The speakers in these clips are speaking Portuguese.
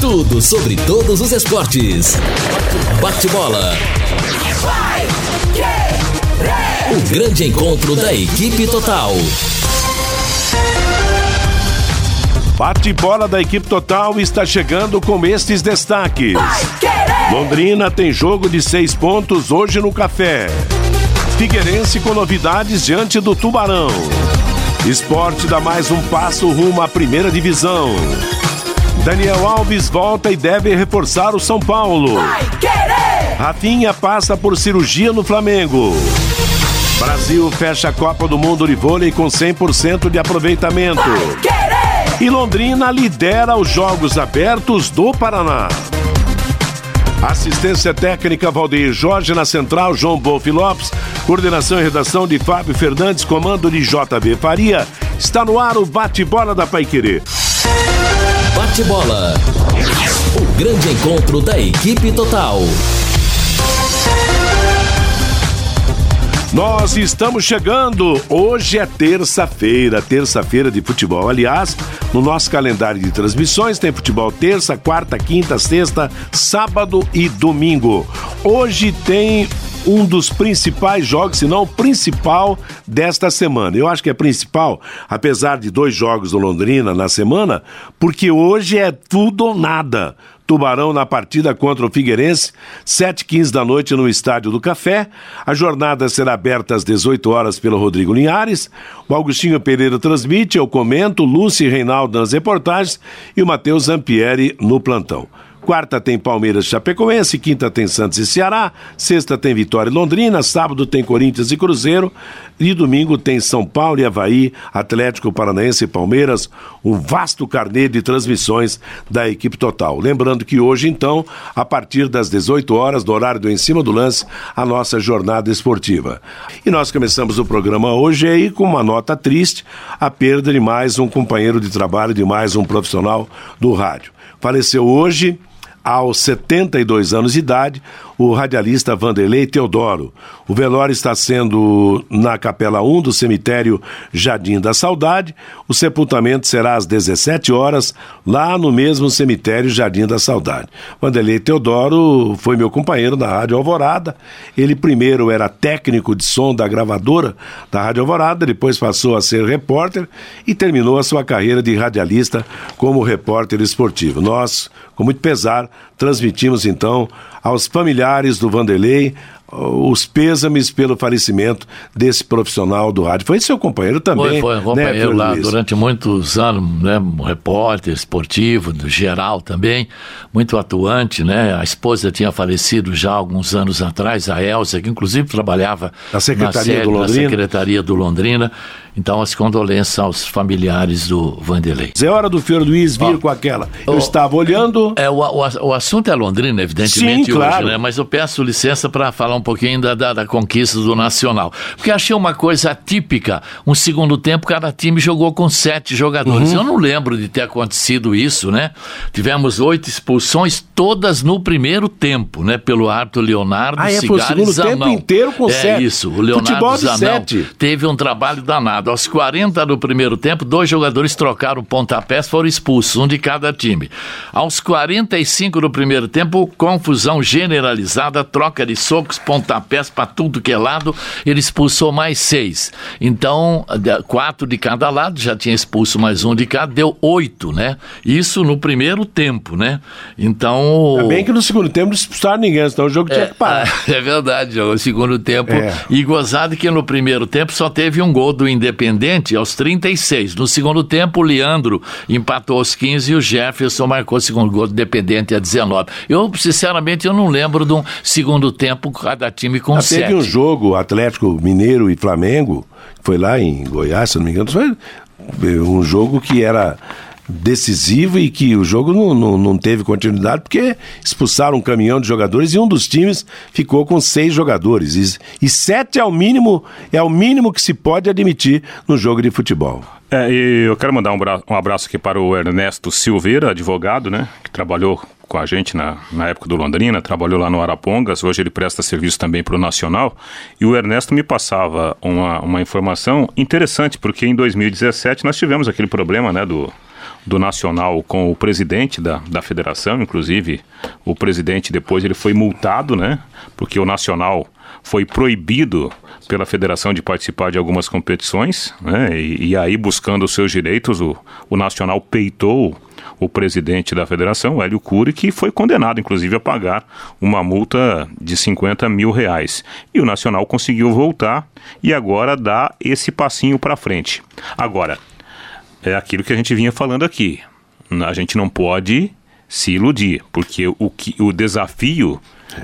Tudo sobre todos os esportes. Bate-bola. O grande encontro da equipe total. Bate-bola da equipe total está chegando com estes destaques. Londrina tem jogo de seis pontos hoje no Café. Figueirense com novidades diante do Tubarão. Esporte dá mais um passo rumo à primeira divisão. Daniel Alves volta e deve reforçar o São Paulo. Rafinha passa por cirurgia no Flamengo. Brasil fecha a Copa do Mundo de vôlei com 100% de aproveitamento. E Londrina lidera os Jogos Abertos do Paraná. Assistência técnica Valdeir Jorge na central João Bolfi Lopes. Coordenação e redação de Fábio Fernandes, comando de JB Faria. Está no ar o bate-bola da Paiquerê. Bate-bola. O grande encontro da equipe total. Nós estamos chegando. Hoje é terça-feira, terça-feira de futebol. Aliás, no nosso calendário de transmissões tem futebol terça, quarta, quinta, sexta, sábado e domingo. Hoje tem um dos principais jogos, se não o principal desta semana. Eu acho que é principal, apesar de dois jogos do Londrina na semana, porque hoje é tudo ou nada. Tubarão na partida contra o Figueirense, 7h15 da noite no Estádio do Café. A jornada será aberta às 18 horas pelo Rodrigo Linhares. O Augustinho Pereira transmite, eu comento, Lúcio e Reinaldo nas reportagens e o Matheus Zampieri no plantão. Quarta tem Palmeiras e Chapecoense, quinta tem Santos e Ceará, sexta tem Vitória e Londrina, sábado tem Corinthians e Cruzeiro e domingo tem São Paulo e Havaí, Atlético Paranaense e Palmeiras, um vasto carnê de transmissões da equipe total. Lembrando que hoje, então, a partir das 18 horas, do horário do Em Cima do Lance, a nossa jornada esportiva. E nós começamos o programa hoje aí com uma nota triste, a perda de mais um companheiro de trabalho, de mais um profissional do rádio. Faleceu hoje aos 72 anos de idade, o radialista Vanderlei Teodoro. O velório está sendo na Capela 1 do cemitério Jardim da Saudade. O sepultamento será às 17 horas, lá no mesmo cemitério Jardim da Saudade. Vanderlei Teodoro foi meu companheiro na Rádio Alvorada. Ele primeiro era técnico de som da gravadora da Rádio Alvorada, depois passou a ser repórter e terminou a sua carreira de radialista como repórter esportivo. Nós, com muito pesar, transmitimos então aos familiares do Vanderlei os pêsames pelo falecimento desse profissional do rádio. Foi seu companheiro também. Foi, foi um né, companheiro né, lá Luiz? durante muitos anos, né, um repórter esportivo, geral também, muito atuante, né? A esposa tinha falecido já alguns anos atrás, a Elza, que inclusive trabalhava na Secretaria, na, sede, do, Londrina. na Secretaria do Londrina. Então, as condolências aos familiares do Vanderlei. É hora do Fior Luiz vir oh, com aquela. Eu oh, estava olhando. É, o, o, o, assunto é Londrina, evidentemente, Sim, claro. hoje, né? Mas eu peço licença para falar um pouquinho da, da, da, conquista do Nacional. Porque achei uma coisa típica. Um segundo tempo, cada time jogou com sete jogadores. Uhum. Eu não lembro de ter acontecido isso, né? Tivemos oito expulsões, todas no primeiro tempo, né? Pelo árbitro Leonardo ah, é, Cigares foi o segundo Zanão. tempo inteiro com é sete. É isso. O Leonardo Futebol Zanão sete. teve um trabalho danado. Aos 40 do primeiro tempo, dois jogadores trocaram pontapés, foram expulsos, um de cada time. Aos 45 do primeiro tempo, confusão generalizada, troca de socos, pontapés para tudo que é lado, ele expulsou mais seis. Então, quatro de cada lado, já tinha expulso mais um de cada, deu oito, né? Isso no primeiro tempo, né? Então. É bem que no segundo tempo não expulsaram ninguém, senão o jogo é, tinha que parar. É verdade, o segundo tempo. É. E gozado que no primeiro tempo só teve um gol do Independente aos 36. No segundo tempo, o Leandro empatou aos 15 e o Jefferson marcou o segundo gol do Independente a 19. Eu, sinceramente, eu não lembro de um segundo tempo cada time com Já sete. Teve um jogo Atlético Mineiro e Flamengo, foi lá em Goiás, se não me engano, foi um jogo que era decisivo e que o jogo não, não, não, teve continuidade porque expulsaram um caminhão de jogadores e um dos times ficou com seis jogadores. E, e sete é o mínimo, é o mínimo que se pode admitir no jogo de futebol. É, e eu quero mandar um, um abraço aqui para o Ernesto Silveira, advogado, né? Que trabalhou com a gente na, na época do Londrina, trabalhou lá no Arapongas, hoje ele presta serviço também para o Nacional, e o Ernesto me passava uma, uma informação interessante, porque em 2017 nós tivemos aquele problema né, do, do Nacional com o presidente da, da federação, inclusive o presidente depois ele foi multado, né? Porque o Nacional foi proibido pela federação de participar de algumas competições, né? E, e aí buscando os seus direitos, o, o Nacional peitou o presidente da federação, Hélio Cury, que foi condenado, inclusive, a pagar uma multa de 50 mil reais. E o Nacional conseguiu voltar e agora dá esse passinho para frente. Agora, é aquilo que a gente vinha falando aqui. A gente não pode se iludir, porque o, que, o desafio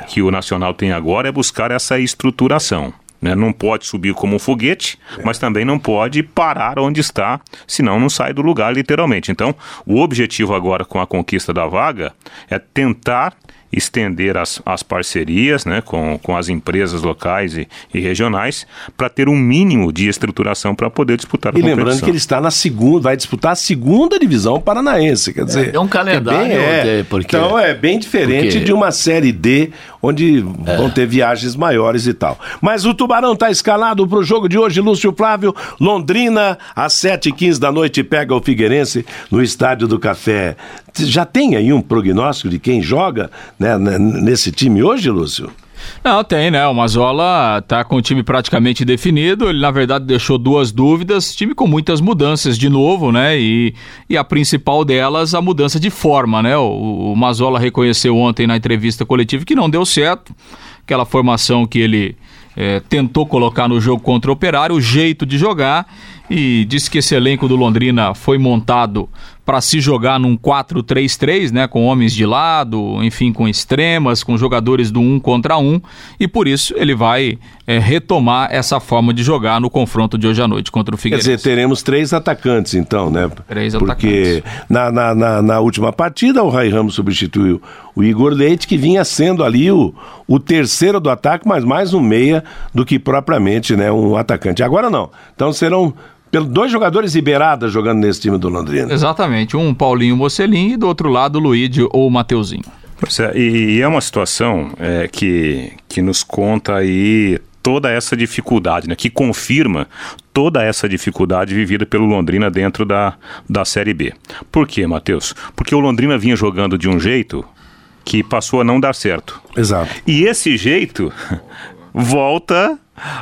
que o Nacional tem agora é buscar essa estruturação. Né? Não pode subir como um foguete, mas também não pode parar onde está, senão não sai do lugar, literalmente. Então, o objetivo agora com a conquista da vaga é tentar estender as, as parcerias né, com, com as empresas locais e, e regionais para ter um mínimo de estruturação para poder disputar a e competição. E lembrando que ele está na segunda, vai disputar a segunda divisão paranaense, quer dizer... É, é um calendário... É bem, é, porque, então é bem diferente porque... de uma Série D, onde é. vão ter viagens maiores e tal. Mas o Tubarão está escalado para o jogo de hoje, Lúcio Flávio, Londrina, às 7h15 da noite, pega o Figueirense no Estádio do Café. Já tem aí um prognóstico de quem joga né, nesse time hoje, Lúcio? Não, tem, né? O Mazola tá com o time praticamente definido. Ele, na verdade, deixou duas dúvidas. Time com muitas mudanças de novo, né? E, e a principal delas, a mudança de forma, né? O, o Mazola reconheceu ontem na entrevista coletiva que não deu certo. Aquela formação que ele é, tentou colocar no jogo contra o Operário, o jeito de jogar. E disse que esse elenco do Londrina foi montado para se jogar num 4-3-3, né, com homens de lado, enfim, com extremas, com jogadores do um contra um, e por isso ele vai é, retomar essa forma de jogar no confronto de hoje à noite contra o Figueirense. Quer dizer, teremos três atacantes então, né? Três Porque atacantes. na, na, na, na, última partida o Rai Ramos substituiu o Igor Leite, que vinha sendo ali o, o terceiro do ataque, mas mais um meia do que propriamente né, um atacante. Agora não. Então serão pelo dois jogadores Iberadas jogando nesse time do Londrina. Exatamente, um Paulinho Mocelin e do outro lado o Luíde ou o Mateuzinho. Pois é, e, e é uma situação é, que, que nos conta aí toda essa dificuldade, né, que confirma toda essa dificuldade vivida pelo Londrina dentro da, da Série B. Por quê, Matheus? Porque o Londrina vinha jogando de um jeito que passou a não dar certo. Exato. E esse jeito volta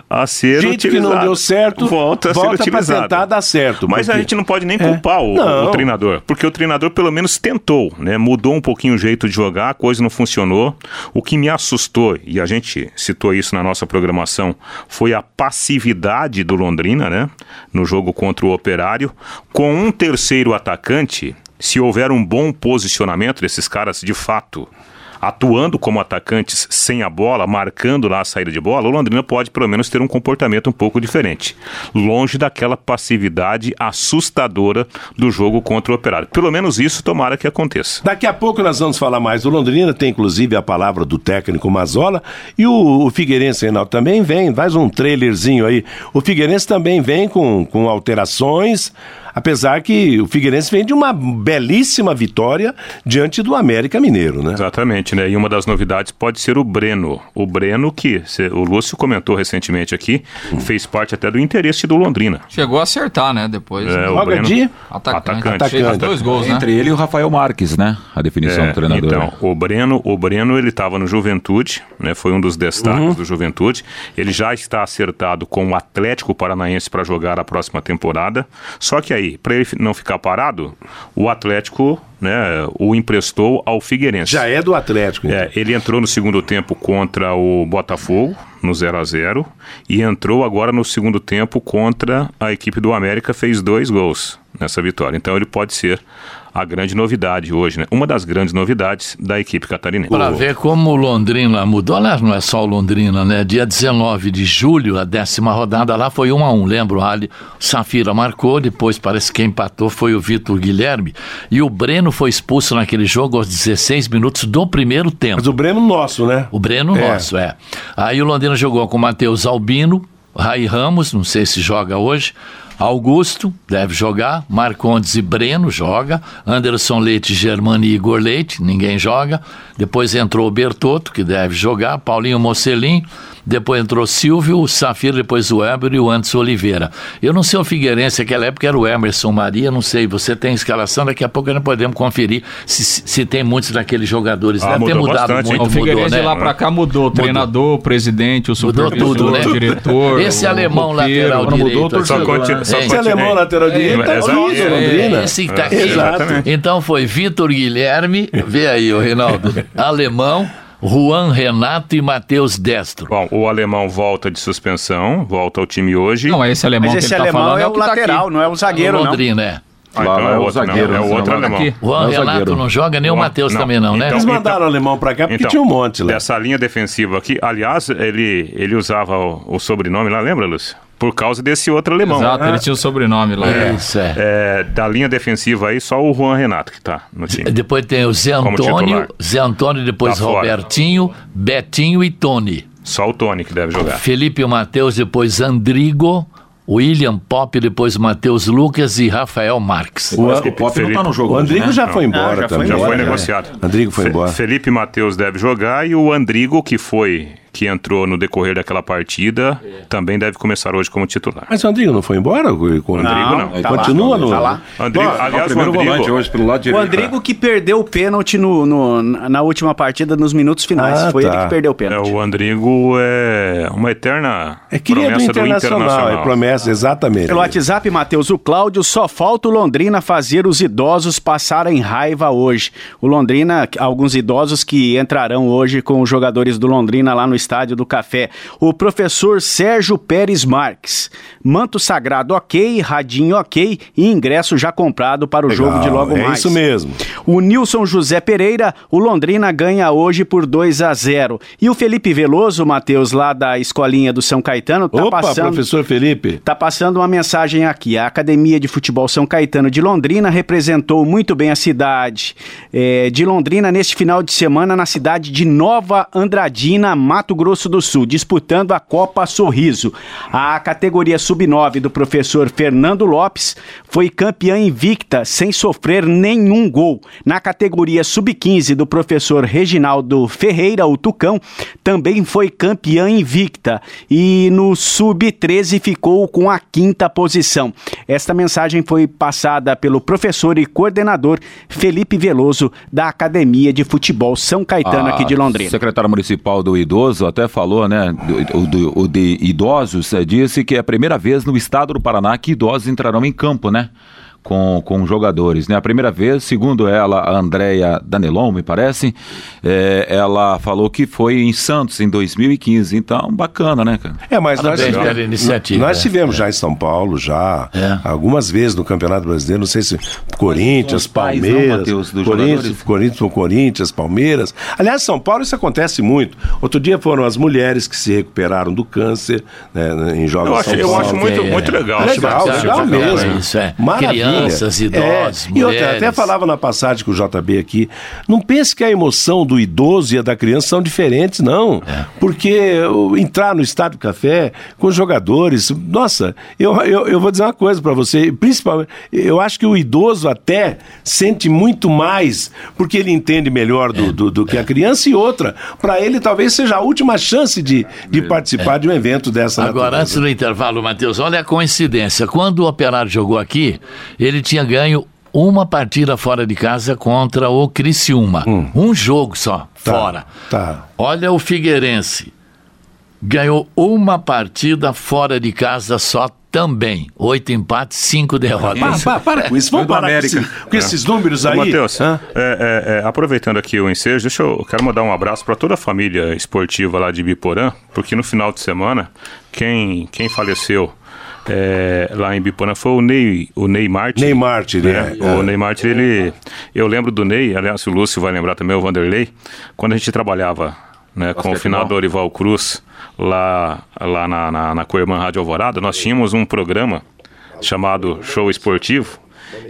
a ser gente utilizado. que não deu certo volta a volta ser utilizado. tentar dar certo. Mas porque... a gente não pode nem culpar é. o, o, treinador, porque o treinador pelo menos tentou, né? Mudou um pouquinho o jeito de jogar, a coisa não funcionou. O que me assustou, e a gente citou isso na nossa programação, foi a passividade do Londrina, né? No jogo contra o Operário, com um terceiro atacante, se houver um bom posicionamento desses caras de fato atuando como atacantes sem a bola, marcando lá a saída de bola, o Londrina pode pelo menos ter um comportamento um pouco diferente. Longe daquela passividade assustadora do jogo contra o Operário. Pelo menos isso tomara que aconteça. Daqui a pouco nós vamos falar mais do Londrina, tem inclusive a palavra do técnico Mazola e o, o Figueirense Reinaldo também vem, faz um trailerzinho aí. O Figueirense também vem com, com alterações apesar que o Figueirense vem de uma belíssima vitória diante do América Mineiro, né? Exatamente, né? E uma das novidades pode ser o Breno. O Breno, que o Lúcio comentou recentemente aqui, hum. fez parte até do interesse do Londrina. Chegou a acertar, né? Depois. É, o Breno, de atacante. atacante. atacante. dois gols, né? Entre ele e o Rafael Marques, né? A definição é, do treinador. Então, o Breno, o Breno ele estava no Juventude, né? Foi um dos destaques uhum. do Juventude. Ele já está acertado com o Atlético Paranaense para jogar a próxima temporada. Só que aí aí, para ele não ficar parado, o Atlético né, o emprestou ao Figueirense. Já é do Atlético. Então. É, ele entrou no segundo tempo contra o Botafogo, no 0 a 0 e entrou agora no segundo tempo contra a equipe do América, fez dois gols nessa vitória. Então ele pode ser a grande novidade hoje, né? Uma das grandes novidades da equipe catarinense. Para ver como o Londrina mudou, aliás, não é só o Londrina, né? Dia 19 de julho, a décima rodada lá foi 1 a 1 lembro? Ali, Safira marcou, depois parece que empatou foi o Vitor Guilherme. E o Breno foi expulso naquele jogo aos 16 minutos do primeiro tempo. Mas o Breno nosso, né? O Breno é. nosso, é. Aí o Londrina jogou com o Matheus Albino, Rai Ramos, não sei se joga hoje, Augusto deve jogar, Marcondes e Breno joga, Anderson Leite, Germani e Igor Leite, ninguém joga. Depois entrou o Bertotto, que deve jogar, Paulinho Mocelin, depois entrou Silvio, o Safira, depois o Weber e o Anderson Oliveira. Eu não sei o Figueirense, naquela época era o Emerson Maria, não sei, você tem escalação, daqui a pouco nós podemos conferir se, se tem muitos daqueles jogadores. Ah, Deve ter mudou mudado bastante, muito? O Figueirense mudou, de né? lá pra cá mudou. O treinador, o presidente, o Mudou supervisor, tudo, né? o diretor. Esse o alemão roteiro. lateral mudou, direito. o aqui, conti- né? só? Esse alemão lateral direito é horrível, É, Londrina. esse que tá aqui. Exato. Então foi Vitor Guilherme, vê aí o Reinaldo, alemão, Juan Renato e Matheus Destro. Bom, o alemão volta de suspensão, volta ao time hoje. Não, esse alemão Mas que esse ele tá alemão falando é o que tá lateral, aqui. não é o zagueiro, não. Londrina, é. Ah, então é é o outro, não, zagueiro, é o não, outro lá alemão. daqui. Juan Não é o Renato zagueiro. não joga, nem o Não, Matheus não. também não, né? Então- Eles mandaram o alemão pra cá porque tinha um monte lá. Dessa linha defensiva aqui, aliás, ele, ele usava o, o sobrenome lá, lembra, Lúcio? Por causa desse outro alemão. Exato, ele tinha o sobrenome lá. Isso, é. É, da linha defensiva aí, só o Juan Renato que tá no time. Depois tem o Zé Antônio. Zé Antônio, depois Tá fora. Robertinho, Betinho e Tony. Só o Tony que deve jogar. Felipe e Matheus, depois Andrigo, William Pop, depois Matheus Lucas e Rafael Marques. O, o Pop não tá no jogo. O Andrigo né? já foi embora Ah, já foi. Já embora, foi negociado. Andrigo foi Fe- embora. Felipe Matheus deve jogar e o Andrigo, que foi que entrou no decorrer daquela partida, também deve começar hoje como titular. Mas o Andrigo não foi embora? Com o Andrigo não. tá Continua lá, no. tá lá. Andrigo, Ó, É o aliás, o primeiro volante Andrigo, hoje pelo lado O direito. Andrigo que perdeu o pênalti no, no- na última partida, nos minutos finais. Ah, Foi tá. ele que perdeu o é, pênalti. o Andrigo é uma eterna É do promessa do internacional, Internacional. é promessa, exatamente. Pelo WhatsApp, Matheus, o Cláudio, só falta o Londrina fazer os idosos passarem raiva hoje. O Londrina, alguns idosos que entrarão hoje com os jogadores do Londrina lá no Estádio do Café. O professor Sérgio Pérez Marques. Manto sagrado ok, radinho ok e ingresso já comprado para o Legal, jogo de logo é mais. isso mesmo. O Nilson José Pereira, o Londrina ganha hoje por 2 a 0. E o Felipe Veloso, Matheus, lá da escolinha do São Caetano, tá Opa, passando professor Felipe. Tá passando uma mensagem aqui. A Academia de Futebol São Caetano de Londrina representou muito bem a cidade eh, de Londrina neste final de semana na cidade de Nova Andradina, Mato Grosso do Sul, disputando a Copa Sorriso. A categoria sub-9 do professor Fernando Lopes foi campeã invicta, sem sofrer nenhum gol. Na categoria sub-15 do professor Reginaldo Ferreira, o Tucão, também foi campeã invicta. E no sub-13 ficou com a quinta posição. Esta mensagem foi passada pelo professor e coordenador Felipe Veloso, da Academia de Futebol São Caetano, aqui de A Londrina. secretária municipal do idoso até falou, né? do- do- O de idosos eh, disse que é a primeira vez no estado do Paraná que idosos entrarão em campo, né? Com, com jogadores, né? A primeira vez, segundo ela, a Andrea Danelon, me parece, eh, ela falou que foi em Santos em 2015. Então, bacana, né, cara? É, mas nós, pela iniciativa. nós tivemos já em São Paulo, já, É. algumas vezes no Campeonato Brasileiro, não sei se Corinthians, não, Palmeiras, Matheus, dos Corinthians? Corinthians, Corinthians, Palmeiras. Aliás, São Paulo isso acontece muito. Outro dia foram as mulheres que se recuperaram do câncer né, em jogos Eu de acho, São eu Paulo. acho muito, É. muito legal. É legal, de legal coisa. mesmo. Isso, é. Maravilha. Crianças, idosos, É, E outra, mulheres. até falava na passagem com o JB aqui, não pense que a emoção do idoso e a da criança são diferentes, não. É. Porque entrar no Estádio Café com jogadores, nossa, eu, eu, eu vou dizer uma coisa para você, principalmente, eu acho que o idoso até sente muito mais, porque ele entende melhor É. do, do, do que a criança, e outra, para ele talvez seja a última chance de, de participar de um evento dessa Agora, antes natureza. do intervalo, Matheus, olha a coincidência. Quando o Operário jogou aqui, ele tinha ganho uma partida fora de casa contra o Criciúma. Um jogo só, Tá, fora. Tá. Olha o Figueirense. Ganhou uma partida fora de casa só também. Oito empates, cinco derrotas. Pa- pa- para com isso, vamos do parar com, América. esse- com esses números aí. Matheus, é, é, é, aproveitando aqui o ensejo, deixa eu, eu quero mandar um abraço para toda a família esportiva lá de Biporã, porque no final de semana, quem, quem faleceu é, lá em Biporã foi o Ney, o Ney Martin. Ney Martin, né? É, O Ney Martin, ele. Eu lembro do Ney, aliás, o Lúcio vai lembrar também, o Vanderlei, quando a gente trabalhava né, com o final do Orival Cruz, lá, lá na, na, na Coirmã Rádio Alvorada, nós tínhamos um programa chamado Show Esportivo.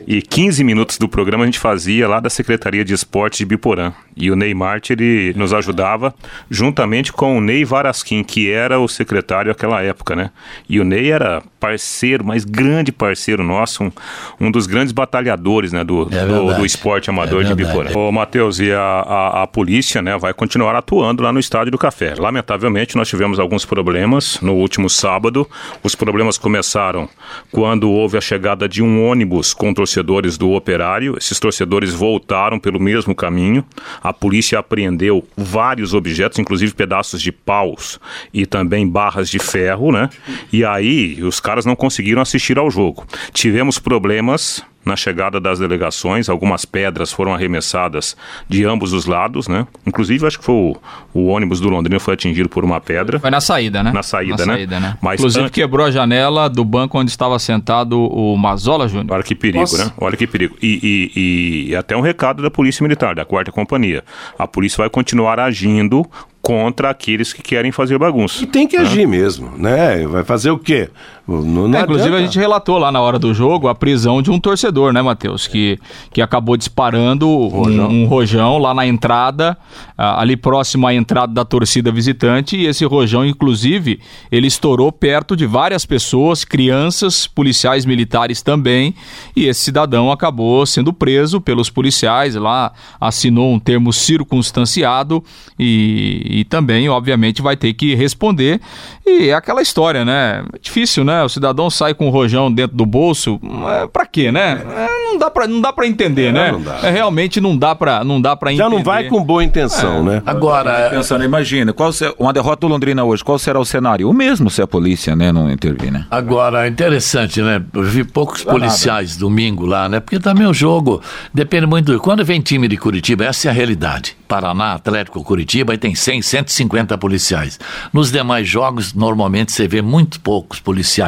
E 15 minutos do programa a gente fazia lá da Secretaria de Esportes de Biporã. E o Ney Marte, ele nos ajudava juntamente com o Ney Varasquim, que era o secretário naquela época, né? E o Ney era parceiro, mas grande parceiro nosso, um, um dos grandes batalhadores, né, do, É do, do esporte amador É de. Biporã. Ô, Matheus, e a, a, a polícia, né, vai continuar atuando lá no Estádio do Café. Lamentavelmente, nós tivemos alguns problemas no último sábado. Os problemas começaram quando houve a chegada de um ônibus com torcedores do Operário. Esses torcedores voltaram pelo mesmo caminho. A polícia apreendeu vários objetos, inclusive pedaços de paus e também barras de ferro, né? E aí os caras não conseguiram assistir ao jogo. Tivemos problemas na chegada das delegações, algumas pedras foram arremessadas de ambos os lados, né? Inclusive, acho que foi o, o ônibus do Londrina foi atingido por uma pedra. Foi na saída, né? Na saída, né? né? Mas Inclusive antes- quebrou a janela do banco onde estava sentado o Mazola Júnior. Olha que perigo, Nossa. né? Olha que perigo. E, e- e até um recado da Polícia Militar, da Quarta Companhia. A polícia vai continuar agindo contra aqueles que querem fazer bagunça. E tem que agir mesmo, né? Vai fazer o quê? Não, É, inclusive a gente relatou lá na hora do jogo a prisão de um torcedor, né, Matheus? Que, que acabou disparando um, um rojão lá na entrada, ali próximo à entrada da torcida visitante. E esse rojão, inclusive, ele estourou perto de várias pessoas, crianças, policiais militares também. E esse cidadão acabou sendo preso pelos policiais lá, assinou um termo circunstanciado e, e também, obviamente, vai ter que responder. E é aquela história, né? É difícil, né? O cidadão sai com o rojão dentro do bolso. É, pra quê, né? É, não dá pra, não dá pra entender, né? não dá. É, realmente não dá pra, não dá Já entender. não vai com boa intenção, né? Agora, Pensando, imagina, qual uma derrota do Londrina hoje, qual será o cenário? O mesmo se a polícia né, não intervir, né? Agora, interessante, né? Eu vi poucos policiais domingo lá, né? Porque também o jogo depende muito. do- Quando vem time de Curitiba, essa é a realidade. Paraná, Atlético, Curitiba, aí tem 100, 150 policiais. Nos demais jogos, normalmente você vê muito poucos policiais.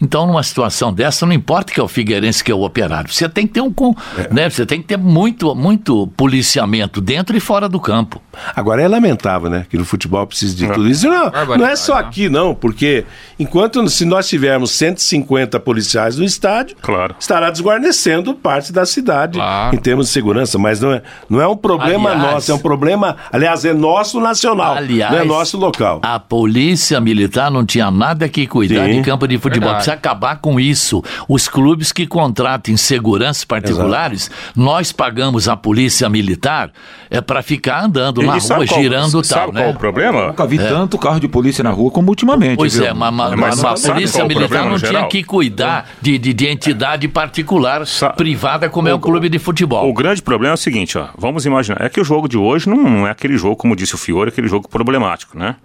Então, numa situação dessa, não importa que é o Figueirense, que é o operário. Você tem que ter um. com- Né? Você tem que ter muito, muito policiamento dentro e fora do campo. Agora é lamentável, né? Que no futebol precisa de tudo isso. Não, não é só aqui, não, porque enquanto se nós tivermos 150 policiais no estádio, Claro. estará desguarnecendo parte da cidade Claro. em termos de segurança. Mas não é, não é um problema Aliás- nosso, é um problema, aliás, é nosso nacional, Aliás, não é nosso local. A polícia militar não tinha nada que cuidar Sim. de campo de futebol. Verdade. Precisa acabar com isso. Os clubes que contratem seguranças particulares, nós pagamos a polícia militar é para ficar andando na E sabe rua, qual- girando e sabe tal, qual né? o problema? Nunca vi tanto carro de polícia na rua como ultimamente. Pois viu? é, mas, mas, Mas mas a sabe polícia qual o militar problema, não tinha que cuidar de, de, de entidade particular, Sa- privada, como é o clube de futebol. O grande problema é o seguinte, ó, vamos imaginar, é que o jogo de hoje não, não é aquele jogo, como disse o Fiore, aquele jogo problemático, né?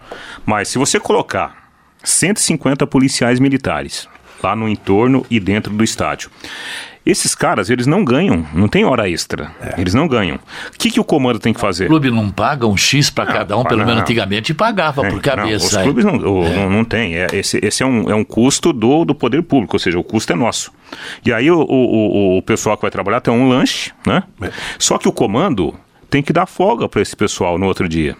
Mas se você colocar 150 policiais militares lá no entorno e dentro do estádio, esses caras, eles não ganham, não tem hora extra, eles não ganham. O que, que o comando tem que fazer? O clube não paga um X para cada um, pelo menos não. antigamente pagava É, por não, cabeça. os é. clubes não, o- não, não tem. É, esse esse é, um, é um custo do, do poder público, ou seja, o custo é nosso. E aí o, o, o- o pessoal que vai trabalhar tem um lanche, né? Só que o comando tem que dar folga para esse pessoal no outro dia.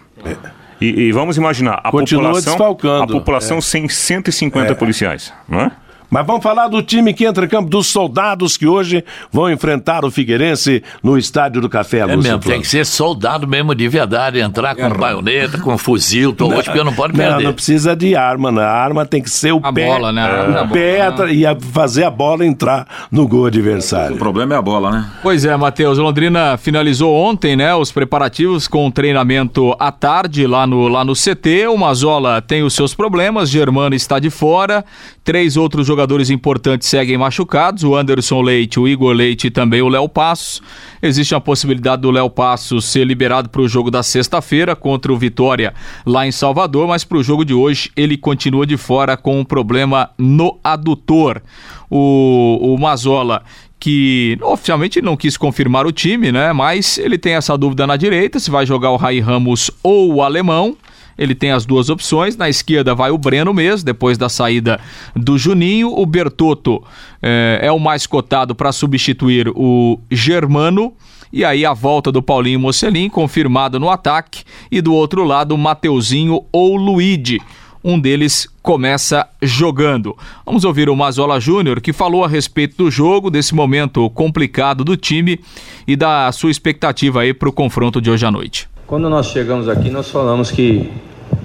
E, e vamos imaginar, a Continua população, a população sem 150 policiais, não é? Mas vamos falar do time que entra em campo, dos soldados que hoje vão enfrentar o Figueirense no Estádio do Café, É Lúcio mesmo, tem que ser soldado mesmo de verdade, entrar com baioneta, com fuzil, tô hoje porque não pode Não, perder. não precisa de arma, não. A arma tem que ser o A pé. bola, né? É O pé bola, atra- e a- fazer a bola entrar no gol O adversário. problema é a bola, né? Pois é, Matheus. Londrina finalizou ontem, né, os preparativos com o treinamento à tarde lá no, lá no CT. O Mazola tem os seus problemas, Germano está de fora. Três outros jogadores importantes seguem machucados: o Anderson Leite, o Igor Leite e também o Léo Passos. Existe a possibilidade do Léo Passos ser liberado para o jogo da sexta-feira contra o Vitória lá em Salvador, mas para o jogo de hoje ele continua de fora com um problema no adutor. O, o Mazola que oficialmente não quis confirmar o time, né? Mas ele tem essa dúvida na direita, se vai jogar o Rai Ramos ou o Alemão. Ele tem as duas opções. Na esquerda vai o Breno mesmo, depois da saída do Juninho. O Bertotto eh, é o mais cotado para substituir o Germano. E aí a volta do Paulinho Mocelin, confirmado no ataque. E do outro lado, o Mateuzinho ou Luigi. um deles começa jogando. Vamos ouvir o Mazola Júnior, que falou a respeito do jogo, desse momento complicado do time e da sua expectativa aí para o confronto de hoje à noite. Quando nós chegamos aqui, nós falamos que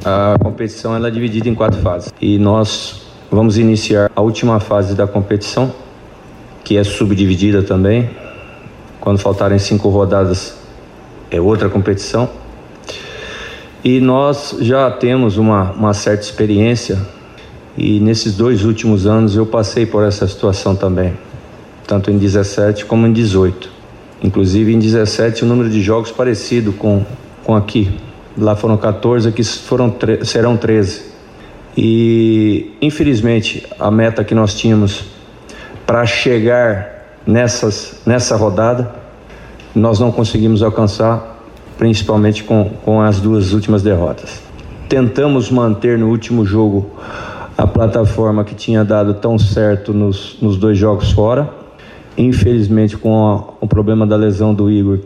a competição ela é dividida em quatro fases e nós vamos iniciar a última fase da competição, que é subdividida também. Quando faltarem cinco rodadas, é outra competição. E nós já temos uma, uma certa experiência, e nesses dois últimos anos eu passei por essa situação também, tanto em 17 como em 18. Inclusive em 17 o número de jogos parecido com, com aqui. Lá foram 14, aqui foram, serão 13. E infelizmente a meta que nós tínhamos para chegar nessas, nessa rodada, nós não conseguimos alcançar principalmente com, com as duas últimas derrotas. Tentamos manter no último jogo a plataforma que tinha dado tão certo nos, nos dois jogos fora. Infelizmente, com a, o problema da lesão do Igor,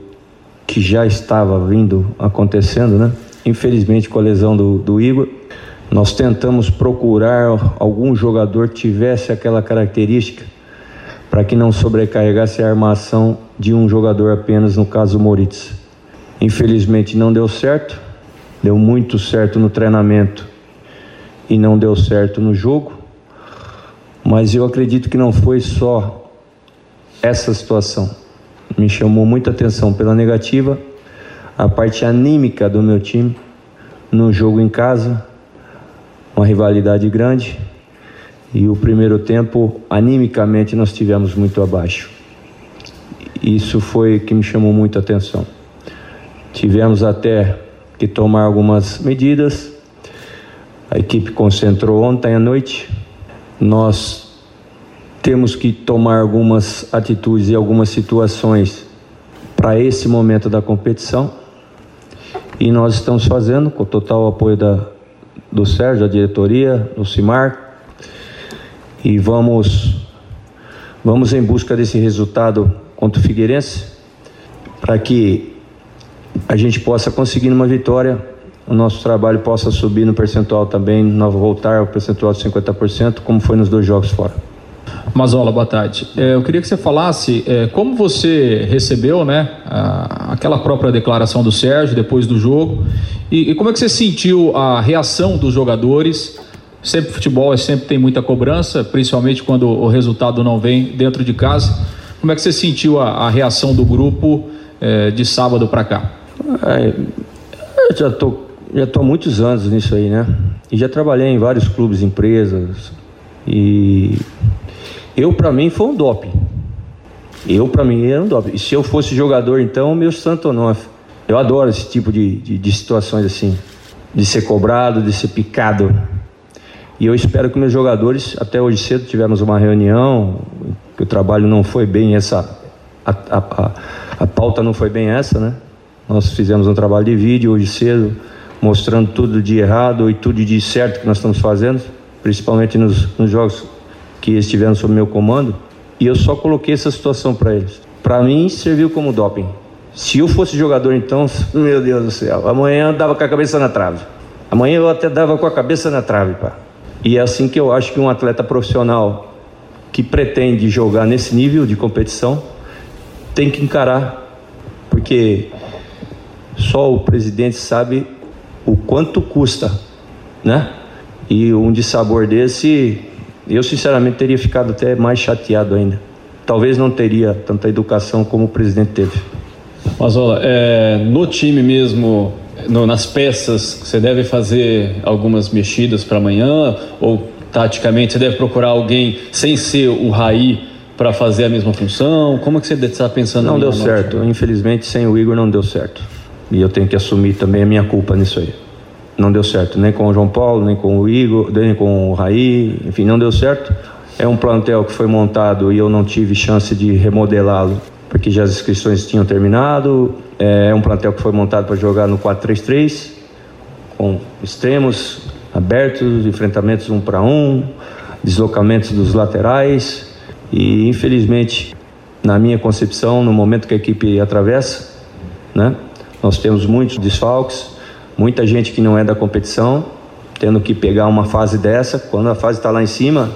que já estava vindo acontecendo, né? Infelizmente, com a lesão do, do Igor, nós tentamos procurar algum jogador que tivesse aquela característica para que não sobrecarregasse a armação de um jogador apenas, no caso Moritz. Infelizmente não deu certo, deu muito certo no treinamento e não deu certo no jogo, mas eu acredito que não foi só essa situação. Me chamou muita atenção pela negativa, a parte anímica do meu time no jogo em casa, uma rivalidade grande e o primeiro tempo, animicamente, nós tivemos muito abaixo. Isso foi que me chamou muita atenção. Tivemos até que tomar algumas medidas. A equipe concentrou ontem à noite. Nós temos que tomar algumas atitudes e algumas situações para esse momento da competição. E nós estamos fazendo com o total apoio da, do Sérgio, da diretoria, do CIMAR. E vamos, vamos em busca desse resultado contra o Figueirense, para que a gente possa conseguir uma vitória, o nosso trabalho possa subir no percentual também, voltar ao percentual de 50%, como foi nos dois jogos fora. Mazola, boa tarde. É, eu queria que você falasse é, como você recebeu né, aquela própria declaração do Sérgio depois do jogo e, como é que você sentiu a reação dos jogadores. Sempre futebol é sempre tem muita cobrança, principalmente quando o resultado não vem dentro de casa. Como é que você sentiu a, a reação do grupo é, de sábado para cá? É, eu já tô, já tô há muitos anos nisso aí, né? E já trabalhei em vários clubes, empresas. E eu, para mim, foi um doping. Eu, para mim, era um doping. E se eu fosse jogador, então, meu santo nome. Eu adoro esse tipo de, de, de situações assim. De ser cobrado, de ser picado. E eu espero que meus jogadores, até hoje cedo, tivemos uma reunião, que o trabalho não foi bem essa. A, a, a, a pauta não foi bem essa, né? Nós fizemos um trabalho de vídeo hoje cedo, mostrando tudo de errado e tudo de certo que nós estamos fazendo, principalmente nos, nos jogos que estiveram sob meu comando. E eu só coloquei essa situação para eles. Para mim, serviu como doping. Se eu fosse jogador, então, meu Deus do céu, amanhã eu dava com a cabeça na trave. Amanhã eu até dava com a cabeça na trave, pá. E é assim que eu acho que um atleta profissional que pretende jogar nesse nível de competição tem que encarar. Porque só o presidente sabe o quanto custa, né? E um dissabor desse, eu sinceramente teria ficado até mais chateado ainda. Talvez não teria tanta educação como o presidente teve. Mas olha, é, no time mesmo, no, nas peças, você deve fazer algumas mexidas para amanhã ou taticamente você deve procurar alguém sem ser o Raí para fazer a mesma função? Como é que você está pensando? Não deu certo. Infelizmente, sem o Igor não deu certo. E eu tenho que assumir também a minha culpa nisso aí. Não deu certo, nem com o João Paulo, nem com o Igor, nem com o Raí, enfim, não deu certo. É um plantel que foi montado e eu não tive chance de remodelá-lo, porque já as inscrições tinham terminado. É um plantel que foi montado para jogar no 4-3-3, com extremos abertos, enfrentamentos um para um, deslocamentos dos laterais. E infelizmente, na minha concepção, no momento que a equipe atravessa, né, nós temos muitos desfalques, muita gente que não é da competição tendo que pegar uma fase dessa. Quando a fase está lá em cima,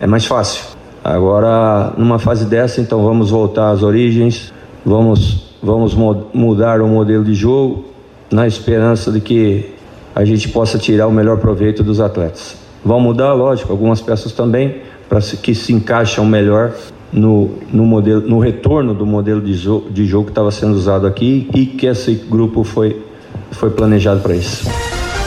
é mais fácil. Agora, numa fase dessa, então vamos voltar às origens, vamos, vamos mudar o modelo de jogo na esperança de que a gente possa tirar o melhor proveito dos atletas. Vão mudar, lógico, algumas peças também, para que se encaixam melhor no, no, modelo, no retorno do modelo de, jo de jogo que estava sendo usado aqui e que esse grupo foi, foi planejado para isso.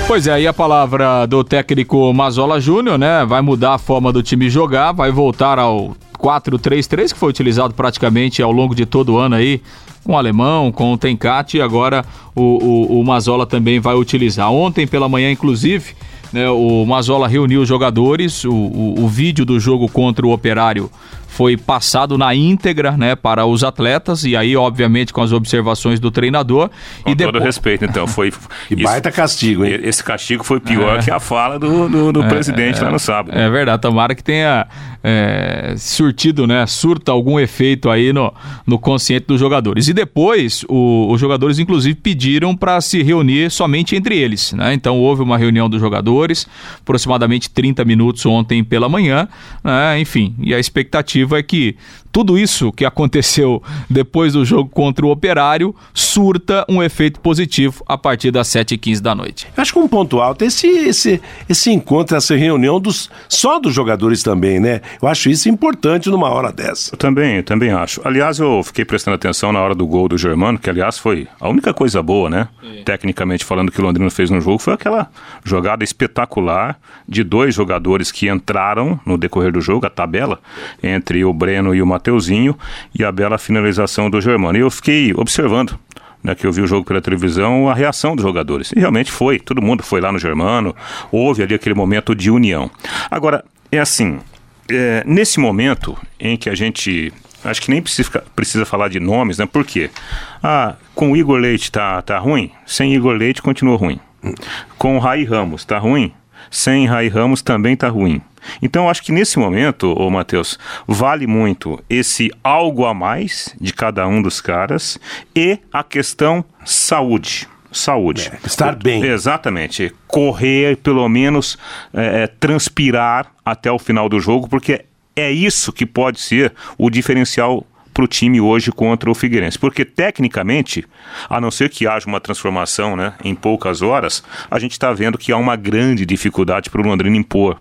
Pois é, aí a palavra do técnico Mazola Júnior, né? Vai mudar a forma do time jogar, vai voltar ao 4-3-3, que foi utilizado praticamente ao longo de todo o ano aí, com o alemão, com o Tencate, e agora o, o, o Mazola também vai utilizar. Ontem pela manhã, inclusive, né, o Mazola reuniu os jogadores, o, o, o vídeo do jogo contra o Operário foi passado na íntegra, né, para os atletas e aí obviamente com as observações do treinador com e depois... todo respeito, então foi e baita castigo, hein? Esse castigo foi pior é. que a fala do, do, do é, presidente é, lá no sábado. É verdade, tomara que tenha é, surtido, né, surta algum efeito aí no, no consciente dos jogadores. E depois o, os jogadores inclusive pediram para se reunir somente entre eles, né? Então houve uma reunião dos jogadores, aproximadamente 30 minutos ontem pela manhã, né? Enfim, e a expectativa expectativa é que tudo isso que aconteceu depois do jogo contra o Operário surta um efeito positivo a partir das 7h15 da noite. Eu acho que um ponto alto é esse, esse, esse encontro, essa reunião dos, só dos jogadores também, né? Eu acho isso importante numa hora dessa. Eu também, eu também acho. Aliás, eu fiquei prestando atenção na hora do gol do Germano, que aliás foi a única coisa boa, né? Sim. Tecnicamente falando que o Londrina fez no jogo, foi aquela jogada espetacular de dois jogadores que entraram no decorrer do jogo, a tabela, entre o Breno e o Mateuzinho e a bela finalização do Germano. E eu fiquei observando né, que eu vi o jogo pela televisão, a reação dos jogadores. E realmente foi, todo mundo foi lá no Germano, houve ali aquele momento de união. Agora, é assim, é, nesse momento em que a gente. Acho que nem precisa, precisa falar de nomes, né? Por quê? Ah, com o Igor Leite tá, tá ruim? Sem Igor Leite continua ruim. Com o Rai Ramos tá ruim? Sem Rai Ramos também tá ruim. Então, acho que nesse momento, ô Matheus, vale muito esse algo a mais de cada um dos caras e a questão saúde saúde. É, estar bem. Exatamente. Correr, pelo menos é, é, transpirar até o final do jogo, porque é isso que pode ser o diferencial para o time hoje contra o Figueirense. Porque tecnicamente, a não ser que haja uma transformação né, em poucas horas, a gente está vendo que há uma grande dificuldade para o Londrina impor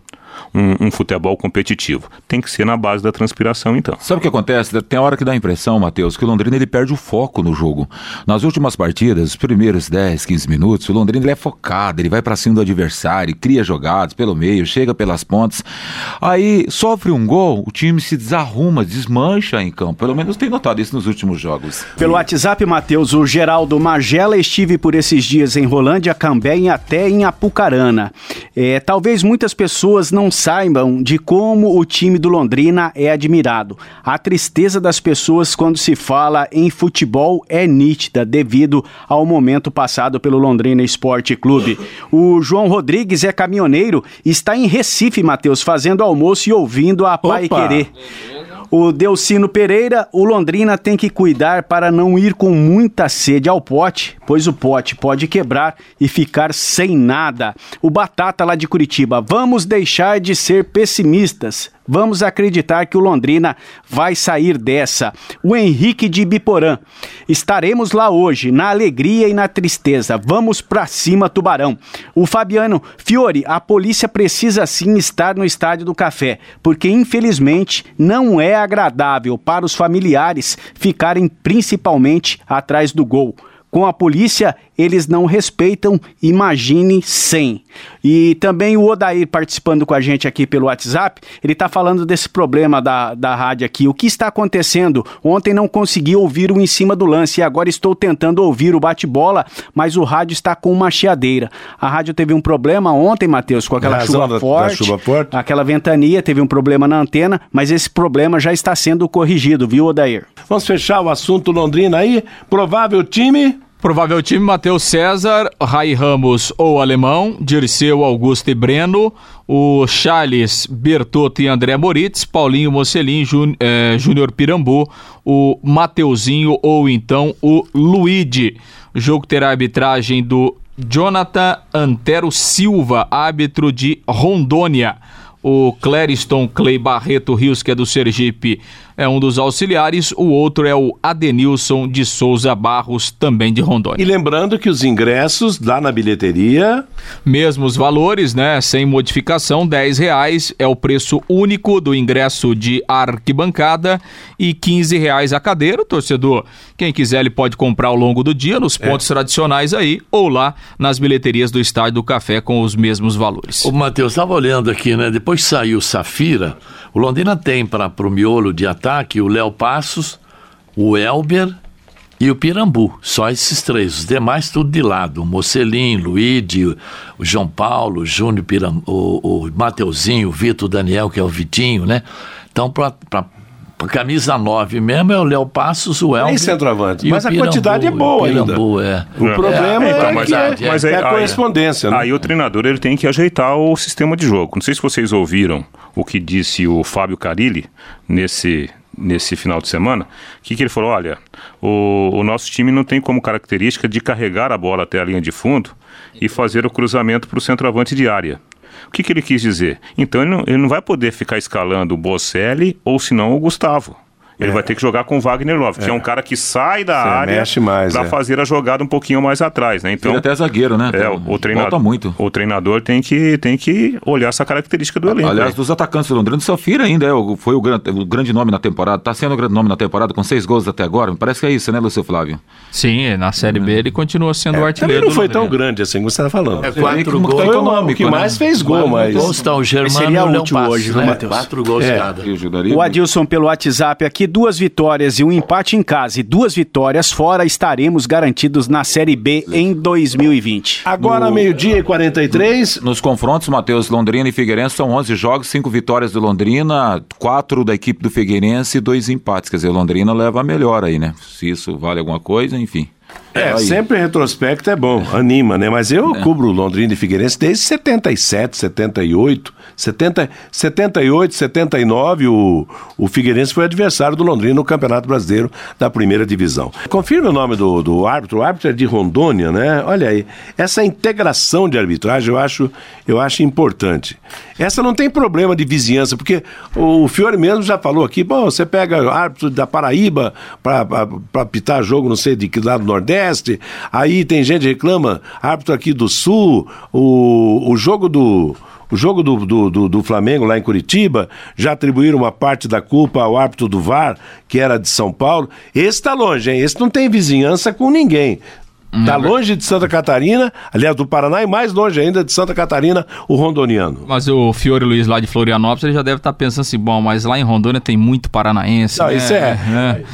um, um, futebol competitivo. Tem que ser na base da transpiração, então. Sabe o que acontece? Tem hora que dá a impressão, Matheus, que o Londrina ele perde o foco no jogo. Nas últimas partidas, os primeiros 10, 15 minutos, o Londrina ele é focado, ele vai para cima do adversário, cria jogadas pelo meio, chega pelas pontas. Aí sofre um gol, o time se desarruma, desmancha em campo. Pelo menos tem notado isso nos últimos jogos. Pelo WhatsApp, Matheus, o Geraldo Magela estive por esses dias em Rolândia, Cambé e até em Apucarana. É, talvez muitas pessoas não saibam de como o time do Londrina é admirado. A tristeza das pessoas quando se fala em futebol é nítida devido ao momento passado pelo Londrina Esporte Clube. O João Rodrigues é caminhoneiro está em Recife, Matheus, fazendo almoço e ouvindo a Pai Querer. O Delcino Pereira, o Londrina tem que cuidar para não ir com muita sede ao pote, pois o pote pode quebrar e ficar sem nada. O Batata lá de Curitiba, vamos deixar de ser pessimistas. Vamos acreditar que o Londrina vai sair dessa. O Henrique de Biporã. Estaremos lá hoje, na alegria e na tristeza. Vamos pra cima, Tubarão. O Fabiano Fiore, a polícia precisa sim estar no Estádio do Café, porque infelizmente não é agradável para os familiares ficarem principalmente atrás do gol. Com a polícia, eles não respeitam, imagine sem. E também o Odair participando com a gente aqui pelo WhatsApp, ele está falando desse problema da, da rádio aqui. O que está acontecendo? Ontem não consegui ouvir o em cima do lance e agora estou tentando ouvir o bate-bola, mas o rádio está com uma chiadeira. A rádio teve um problema ontem, Matheus, com aquela chuva, da, forte, da chuva forte, aquela ventania, teve um problema na antena, mas esse problema já está sendo corrigido, viu, Odair? Vamos fechar o assunto Londrina aí. Provável time. Provável time: Matheus César, Rai Ramos ou Alemão, Dirceu, Augusto e Breno, o Charles Bertotto e André Moritz, Paulinho Mocelin, eh, Júnior Pirambu, o Mateuzinho ou então o Luigi. O jogo terá arbitragem do Jonathan Antero Silva, árbitro de Rondônia. O Clériston Clay Barreto Rios, que é do Sergipe, é um dos auxiliares. O outro é o Adenilson de Souza Barros, também de Rondônia. E lembrando que os ingressos lá na bilheteria. Mesmos valores, né? Sem modificação, 10 reais é o preço único do ingresso de arquibancada e 15 reais a cadeira. Torcedor, quem quiser, ele pode comprar ao longo do dia nos pontos é. tradicionais aí ou lá nas bilheterias do Estádio do Café com os mesmos valores. O Matheus, estava olhando aqui, né? Depois saiu Safira, o Londrina tem para o miolo de ataque o Léo Passos, o Elber e o Pirambu. Só esses três. Os demais tudo de lado. O Mocelim, Luíde, o João Paulo, o Júnior, Piram, o, o Mateuzinho, o Vitor, Daniel, que é o Vitinho, né? Então, para camisa 9 mesmo é o Léo Passos, o Elber. Tem centroavante, mas a Pirambu, quantidade é boa Pirambu, ainda. É. O problema é, então, é, mas, que é, mas é, a correspondência. Né? Aí o treinador ele tem que ajeitar o sistema de jogo. Não sei se vocês ouviram o que disse o Fábio Carilli nesse, nesse final de semana, que, que ele falou, olha, o, o nosso time não tem como característica de carregar a bola até a linha de fundo e fazer o cruzamento para o centroavante de área. O que, que ele quis dizer? Então ele não, ele não vai poder ficar escalando o Bocelli ou senão o Gustavo. Ele é. vai ter que jogar com o Wagner Love, que é, é um cara que sai da Você área para é. fazer a jogada um pouquinho mais atrás, né? Então, Ele até zagueiro, né? É, o, o treinador, muito. O treinador tem que, tem que olhar essa característica do elenco. Aliás, dos atacantes do Londrina, o Safira ainda é, foi o, grande, o grande nome na temporada, está sendo o grande nome na temporada, com seis gols até agora. Parece que é isso, né, Lúcio Flávio? Sim, na Série B ele continua sendo é, o artilheiro. não foi tão grande assim como você está falando. É quatro gols. Foi o que né? mais fez gol, mas... Gols está o Germano Seria útil hoje, né, Matheus? Quatro gols é. cada. O Adilson pelo WhatsApp aqui, duas vitórias e um empate em casa e duas vitórias fora, estaremos garantidos na Série B em 2020. Agora, no... meio-dia e 43. Nos confrontos, Matheus, Londrina e Figueirense são 11 jogos, 5 vitórias do Londrina, 4 da equipe do Figueirense e 2 empates. Quer dizer, Londrina leva a melhor aí, né? Se isso vale alguma coisa, enfim. É, é sempre retrospecto é bom, anima, né? Mas eu é. cubro Londrina e Figueirense desde 77, 78. 70, 78, 79, o, o Figueirense foi adversário do Londrina no Campeonato Brasileiro da primeira divisão. Confirme o nome do, do árbitro, o árbitro é de Rondônia, né? Olha aí, essa integração de arbitragem eu acho, eu acho importante. Essa não tem problema de vizinhança, porque o Fiore mesmo já falou aqui, bom, você pega árbitro da Paraíba para pitar jogo, não sei de que lado do Nordeste, aí tem gente que reclama, árbitro aqui do Sul, o, o jogo do o jogo do, do, do, do, Flamengo lá em Curitiba, já atribuíram uma parte da culpa ao árbitro do VAR, que era de São Paulo. Esse está longe, hein? Esse não tem vizinhança com ninguém. Está longe de Santa Catarina, aliás, do Paraná, e mais longe ainda de Santa Catarina, o rondoniano. Mas o Fiore Luiz lá de Florianópolis, ele já deve estar tá pensando assim, bom, mas lá em Rondônia tem muito paranaense. Não, né? isso é. é,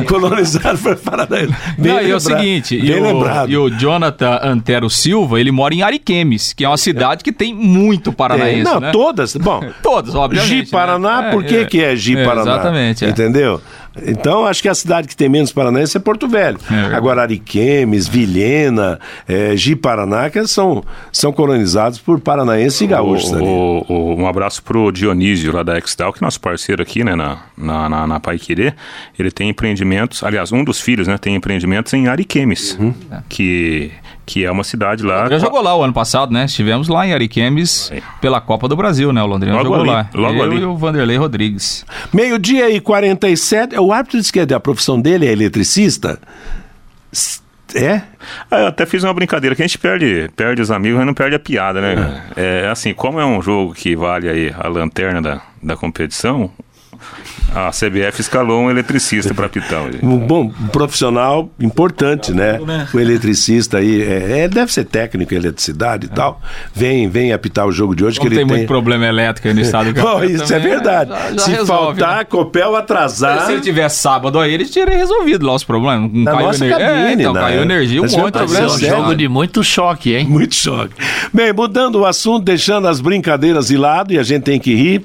é. Colonizado por paranaense. Bem Não, e é o seguinte, e o, e o, Jonathan Antero Silva, ele mora em Ariquemes, que é uma cidade que tem muito paranaense, Não, né? todas, bom. todas, obviamente. Gi Paraná, né? por que é, que é Gi Paraná? Exatamente. Entendeu? Então, acho que a cidade que tem menos paranaense é Porto Velho. É Agora, Ariquemes, Vilhena, é, Ji-Paraná, que são, são colonizados por paranaenses e gaúchos. O, o, um abraço pro Dionísio, lá da Exdal, que é nosso parceiro aqui, né, na, na, na, na Paiquerê. Ele tem empreendimentos, aliás, um dos filhos, né, tem empreendimentos em Ariquemes, uhum. que que é uma cidade lá. Londrina jogou lá o ano passado, né? Estivemos lá em Ariquemes é. pela Copa do Brasil, né? O Londrina logo jogou ali, lá. Logo Eu ali. e o Vanderlei Rodrigues. Meio-dia e 47. O árbitro disse que a profissão dele é eletricista. É? Ah, eu até fiz uma brincadeira que a gente perde, perde os amigos, mas não perde a piada, né? É. é assim, como é um jogo que vale aí a lanterna da, da competição, a CBF escalou um eletricista para Pitão. Um bom um profissional importante, né? O eletricista aí, é, é, deve ser técnico em eletricidade e é. tal. Vem, vem apitar o jogo de hoje. Não que tem ele muito problema elétrico aí no estado do Bom, Isso é verdade. Já, já Se resolve, faltar, né? Copel atrasar. Se ele tivesse sábado aí, ele teria resolvido lá os problemas. Não caiu nossa energia. Cabine, é, então, né? caiu energia, um monte de problema. É um jogo de muito choque, hein? Muito choque. Bem, mudando o assunto, deixando as brincadeiras de lado, e a gente tem que rir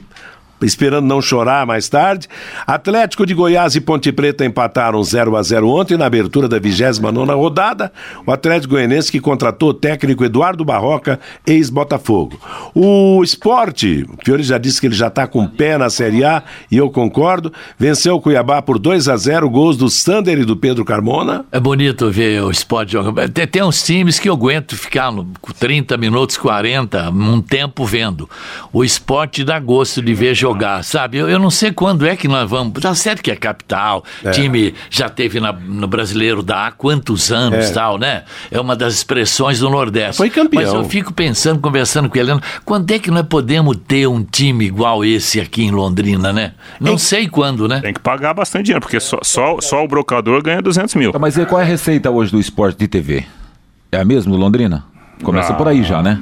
esperando não chorar mais tarde. Atlético de Goiás e Ponte Preta empataram 0 a 0 ontem na abertura da 29 rodada. O Atlético Goianense que contratou o técnico Eduardo Barroca, ex-Botafogo. O Esporte, o Fiore já disse que ele já está com o pé na Série A e eu concordo, venceu o Cuiabá por 2 a 0 gols do Sander e do Pedro Carmona. É bonito ver o Esporte jogar. Tem, tem uns times que eu aguento ficar no 30 minutos, 40, um tempo vendo. O esporte dá gosto de ver jogar, sabe? Eu, eu não sei quando é que nós vamos. Tá certo que é capital, É. time já teve na- no brasileiro da há quantos anos É. tal, né? É uma das expressões do Nordeste. Foi campeão. Mas eu fico pensando, conversando com o Heleno, quando é que nós podemos ter um time igual esse aqui em Londrina, né? Não sei quando, né? Tem que pagar bastante dinheiro, porque só, só, só o brocador ganha 200 mil. Mas e qual é a receita hoje do esporte de TV? É a mesma, Londrina? Começa por aí já, né?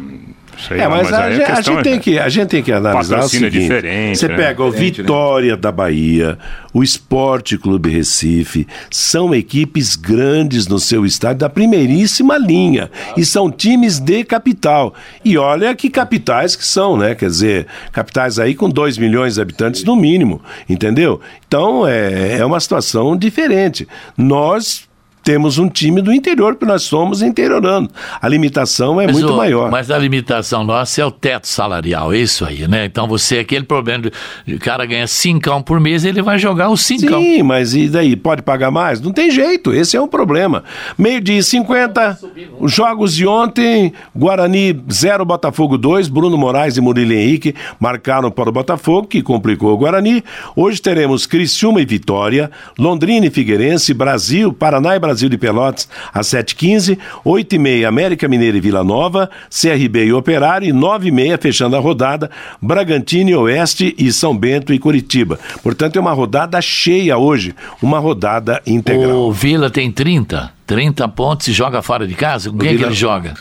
Sei É, lá, mas, a, a questão gente é- tem que, a gente tem que analisar o é seguinte. diferente, Você né? pega o né? Vitória da Bahia, o Esporte Clube Recife, são equipes grandes no seu estádio, da primeiríssima linha, e são times de capital. E olha que capitais que são, né? Quer dizer, capitais aí com 2 milhões de habitantes no mínimo, entendeu? Então é, é uma situação diferente. Nós temos um time do interior, porque nós somos interiorando. A limitação é Mas muito o- maior. Mas a limitação nossa é o teto salarial, é isso aí, né? Então você, aquele problema de o cara ganha cincão por mês, ele vai jogar o cincão. Sim, mas e daí? Pode pagar mais? Não tem jeito, esse é um problema. Meio-dia e 50, os jogos de ontem, Guarani 0, Botafogo 2, Bruno Moraes e Murilo Henrique marcaram para o Botafogo, que complicou o Guarani. Hoje teremos Criciúma e Vitória, Londrina e Figueirense, Brasil, Paraná e Brasil de Pelotas às 7h15, 8h30 América Mineira e Vila Nova, CRB e Operário, e 9h30 fechando a rodada, Bragantino e Oeste e São Bento e Curitiba. Portanto, é uma rodada cheia hoje, uma rodada integral. O Vila tem 30, 30 pontos e joga fora de casa? Quem que Vila- ele joga?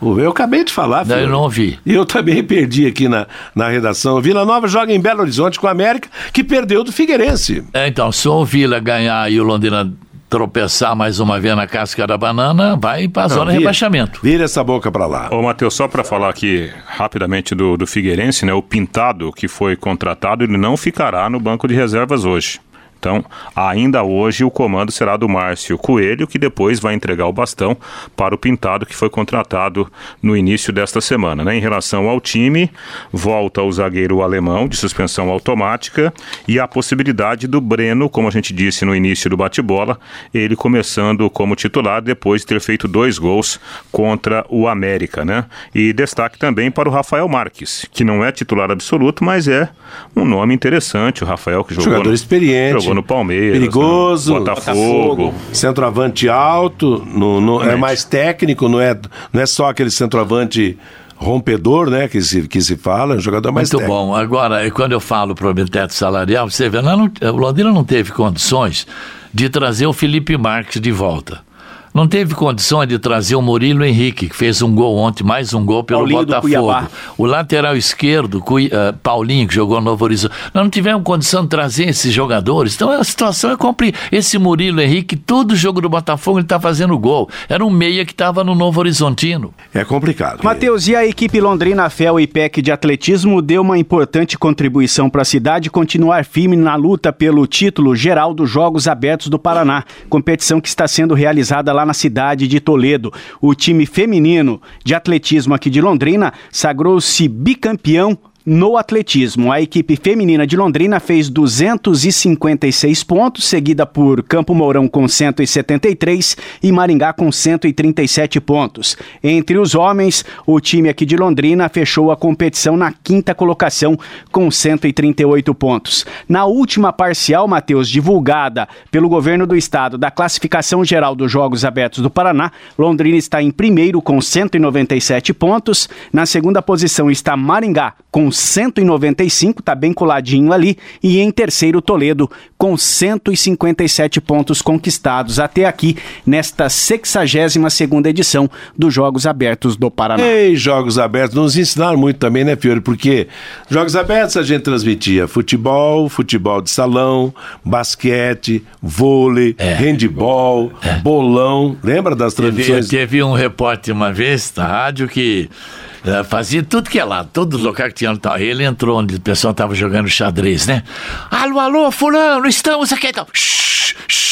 O- Eu acabei de falar, Não, eu filho. não ouvi. E eu também perdi aqui na, na redação. Vila Nova joga em Belo Horizonte com a América, que perdeu do Figueirense. É, então, se o Vila ganhar e o Londrina tropeçar mais uma vez na casca da banana, vai para a zona de vira- rebaixamento. Vira essa boca pra lá. Ô, Matheus, só para falar aqui rapidamente do, do Figueirense, né? O Pintado, que foi contratado, ele não ficará no banco de reservas hoje. Então, ainda hoje o comando será do Márcio Coelho, que depois vai entregar o bastão para o Pintado, que foi contratado no início desta semana. Né? Em relação ao time, volta o zagueiro alemão de suspensão automática e a possibilidade do Breno, como a gente disse no início do bate-bola, ele começando como titular depois de ter feito dois gols contra o América. Né? E destaque também para o Rafael Marques, que não é titular absoluto, mas é um nome interessante. O Rafael que jogou Jogador no, experiente. jogou no Palmeiras, Perigoso. no Botafogo. Centroavante alto, no, no- é mais técnico, não é, não é só aquele centroavante rompedor, né, que se, que se fala, é um jogador mais Muito técnico. bom. Agora, quando eu falo problema de teto salarial, você vê, lá não- o Londrina não teve condições de trazer o Felipe Marques de volta. Não teve condições de trazer o Murilo Henrique, que fez um gol ontem, mais um gol pelo Paulinho Botafogo. O lateral esquerdo, Cui- eh, Paulinho, que jogou no Novo Horizonte. Nós não tivemos condição de trazer esses jogadores. Então a situação é complicada. Esse Murilo Henrique, todo jogo do Botafogo, ele está fazendo gol. Era um meia que estava no Novo Horizontino. É complicado. Matheus, e a equipe Londrina Fel e PEC de atletismo deu uma importante contribuição para a cidade continuar firme na luta pelo título geral dos Jogos Abertos do Paraná, competição que está sendo realizada lá na cidade de Toledo. O time feminino de atletismo aqui de Londrina sagrou-se bicampeão no atletismo, a equipe feminina de Londrina fez 256 pontos, seguida por Campo Mourão com 173 e Maringá com 137 pontos. Entre os homens, o time aqui de Londrina fechou a competição na quinta colocação com 138 pontos. Na última parcial, Matheus, divulgada pelo governo do estado da classificação geral dos Jogos Abertos do Paraná, Londrina está em primeiro com 197 pontos. Na segunda posição está Maringá com 195, tá bem coladinho ali, e em terceiro Toledo com 157 pontos conquistados até aqui nesta 62 segunda edição dos Jogos Abertos do Paraná. Ei, Jogos Abertos, nos ensinaram muito também, né, Fiore? Porque Jogos Abertos a gente transmitia futebol, futebol de salão, basquete, vôlei, handball, bolão. Lembra das Teve, transmissões? teve um repórter uma vez na rádio que É, Fazia tudo que é lá, todo lugar que tinha. Ele entrou onde o pessoal tava jogando xadrez, né? Alô, alô, fulano, estamos aqui. Então, shh, shh.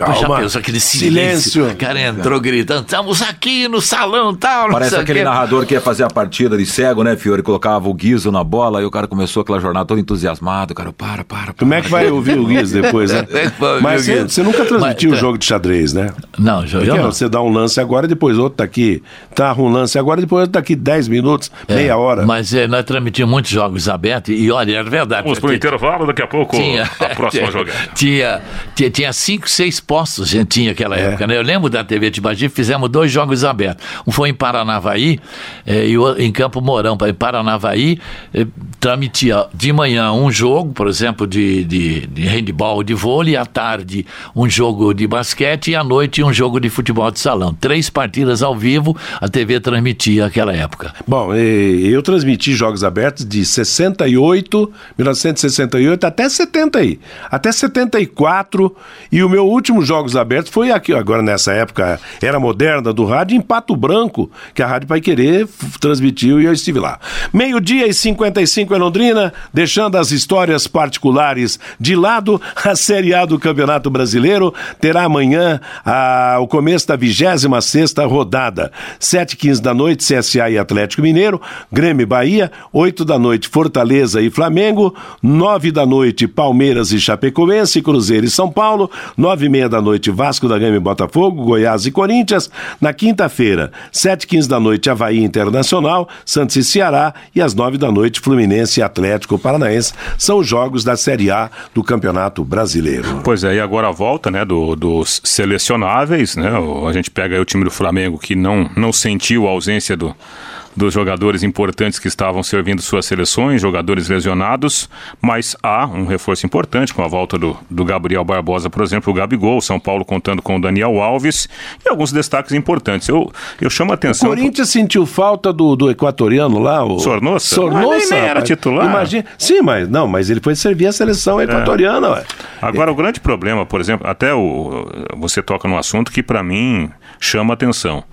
Pô, já Calma. pensou aquele silêncio? Silêncio. O cara entrou gritando, estamos aqui no salão tal. não Parece aquele narrador que ia fazer a partida de cego, né, Fiore? Colocava o guiso na bola e o cara começou aquela jornada todo entusiasmado. O cara, para, para, para. Como é que vai ouvir o Guiz depois, né? É Mas você, você nunca transmitiu Mas, o jogo de xadrez, né? Não, já não. você dá um lance agora, depois outro tá aqui. Tá um lance agora, depois outro tá aqui 10 minutos, meia hora. Mas é, nós transmitimos muitos jogos abertos e olha, era verdade. Vamos pro intervalo, daqui a pouco tinha, a próxima jogada. Tinha, tinha, tinha cinco, seis postos, a gente tinha naquela É. época, né? Eu lembro da TV Tibagi, fizemos dois jogos abertos. Um foi em Paranavaí eh, e o, em Campo Mourão. Em Paranavaí, eh, transmitia de manhã um jogo, por exemplo, de, de, de handball, de vôlei, à tarde um jogo de basquete e à noite um jogo de futebol de salão. Três partidas ao vivo, a TV transmitia naquela época. Bom, eu transmiti jogos abertos de 68, 1968 até 70 aí, até 74 e o meu último jogos abertos foi aqui, agora nessa época era moderna do rádio em Pato Branco, que a Rádio Pai Querer transmitiu e eu estive lá. Meio-dia e 55 em Londrina, deixando as histórias particulares de lado, a Série A do Campeonato Brasileiro terá amanhã a- o começo da 26ª rodada. 7h15 da noite, CSA e Atlético Mineiro, Grêmio e Bahia, 8 da noite, Fortaleza e Flamengo, 9 da noite, Palmeiras e Chapecoense, Cruzeiro e São Paulo, 9 e meia da noite, Vasco da Gama e Botafogo, Goiás e Corinthians, na quinta-feira, 7h15 da noite, Havaí Internacional, Santos e Ceará, e às 9 da noite, Fluminense e Atlético Paranaense, são os jogos da Série A do Campeonato Brasileiro. Pois é, e agora a volta, né, do- dos selecionáveis, né, a gente pega o time do Flamengo que não, não sentiu a ausência do, dos jogadores importantes que estavam servindo suas seleções, jogadores lesionados, mas há um reforço importante com a volta do, do Gabriel Barbosa, por exemplo, o Gabigol, São Paulo contando com o Daniel Alves e alguns destaques importantes. Eu, eu chamo a O atenção... Corinthians sentiu falta do, do equatoriano lá, o Sornosa? Sornosa. Mas ele nem era titular. Imagina. Sim, mas não, mas ele foi servir a seleção equatoriana, ué. Agora, o grande problema, por exemplo, até o, você toca num assunto que para mim chama atenção.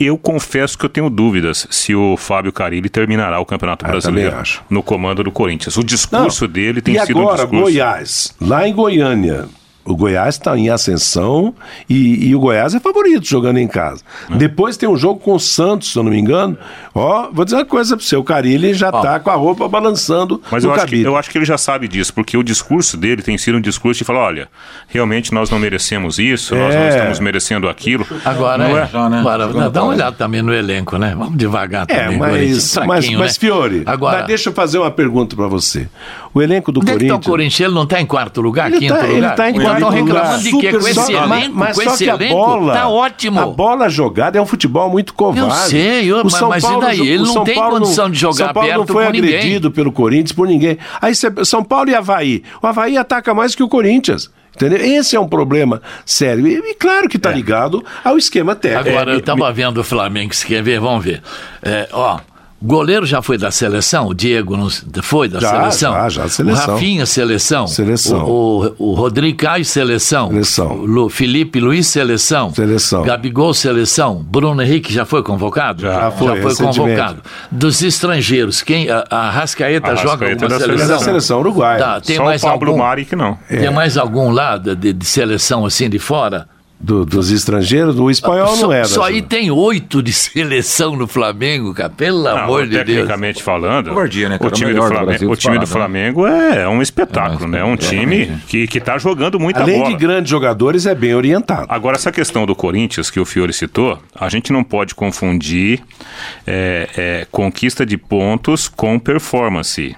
Eu confesso que eu tenho dúvidas se o Fábio Carilli terminará o Campeonato Ah, eu Brasileiro no comando do Corinthians. O discurso Não. dele tem e sido agora, um discurso. Goiás, lá em Goiânia. O Goiás está em ascensão e, e o Goiás é favorito jogando em casa. É. Depois tem um jogo com o Santos, se eu não me engano. Ó, vou dizer uma coisa para você: o Carilli já tá com a roupa balançando Mas no eu acho, que, eu acho que ele já sabe disso, porque o discurso dele tem sido um discurso de falar: olha, realmente nós não merecemos isso, nós não É. estamos merecendo aquilo. Agora, Não é, é? Já, né? agora, Jogando dá uma olhada também no elenco, né? Vamos devagar É, também. mas, Corinthians, mas, mas né? Fiore, Agora, mas deixa eu fazer uma pergunta para você. O elenco do onde é que tá o Corinthians. Corinthians? Ele não está em quarto lugar, Ele quinto tá, lugar? ele tá em quarto estão reclamando de quê? Com esse só- mas- elenco? mas com só esse que a elenco? bola, tá ótimo. A bola jogada é um futebol muito covarde. Eu sei, eu- O mas- São mas e Paulo daí? jo- Ele não São tem Paulo condição de jogar São Paulo não foi com ninguém. agredido pelo Corinthians por ninguém. Aí São Paulo e Havaí. O Havaí ataca mais que o Corinthians. Entendeu? Esse é um problema sério. E, e claro que está ligado ao esquema técnico. Agora, É, eu estava vendo o Flamengo, se quer ver, vamos ver. É, ó, goleiro já foi da seleção, o Diego não foi da Já, seleção. já, já, seleção. O Rafinha, seleção. Seleção. O, o, o Rodrigo Caio, seleção. Seleção. O Lu- Felipe Luiz, seleção. Seleção. Gabigol, seleção. Bruno Henrique já foi convocado? Já foi, foi recentemente. convocado. Dos estrangeiros, quem? A, a Rascaeta joga Arrascaeta alguma da seleção? é da seleção uruguaia. Tá, tem Só mais o Pablo algum? Mari que não. Tem mais algum lá de, de- de seleção assim de fora? Do- dos estrangeiros, o espanhol só, não é. só da- aí tem oito de seleção no Flamengo, cara. Pelo Não, amor de Deus. tecnicamente falando, Covardia, né, cara? o time, do do Flamengo, Brasil o time do disparado, Flamengo é um espetáculo, É, né? Um time que, que tá jogando muita Além bola. de grandes jogadores, é bem orientado. Agora, essa questão do Corinthians que o Fiore citou, a gente não pode confundir é, é, conquista de pontos com performance.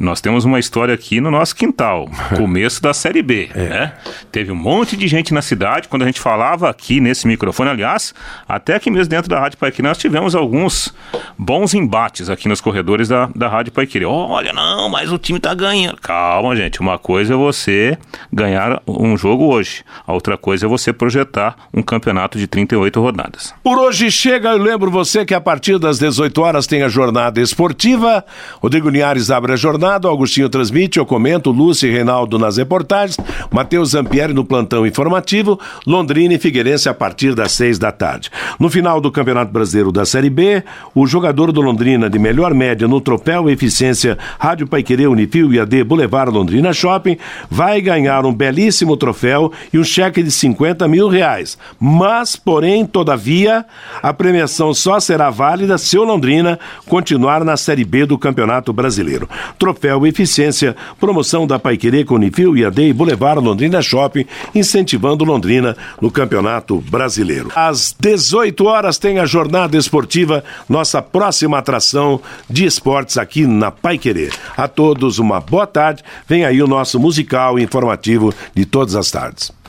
Nós temos uma história aqui no nosso quintal, começo da Série B. Né? Teve um monte de gente na cidade, quando a gente falava aqui nesse microfone, aliás, até aqui mesmo dentro da Rádio Paiquerê, nós tivemos alguns bons embates aqui nos corredores da, da Rádio Paiquerê. Olha, não, mas o time tá ganhando. Calma, gente, uma coisa é você ganhar um jogo hoje, a outra coisa é você projetar um campeonato de 38 rodadas. Por hoje chega, eu lembro você que a partir das 18 horas tem a jornada esportiva. Rodrigo Linhares abre a jornada. Gramado, Augustinho transmite, eu comento, Lúcio e Reinaldo nas reportagens, Matheus Zampieri no plantão informativo, Londrina e Figueirense a partir das seis da tarde. No final do Campeonato Brasileiro da Série B, o jogador do Londrina de melhor média no troféu Eficiência Rádio Paiquerê Unifil e AD Boulevard Londrina Shopping vai ganhar um belíssimo troféu e um cheque de 50 mil reais. Mas, porém, todavia, a premiação só será válida se o Londrina continuar na Série B do Campeonato Brasileiro. Troféu Eficiência, promoção da Paiquerê com Unifil e AD Boulevard Londrina Shopping, incentivando Londrina no Campeonato Brasileiro. Às 18 horas tem a jornada esportiva, nossa próxima atração de esportes aqui na Pai Querer. A todos uma boa tarde. Vem aí o nosso musical informativo de todas as tardes.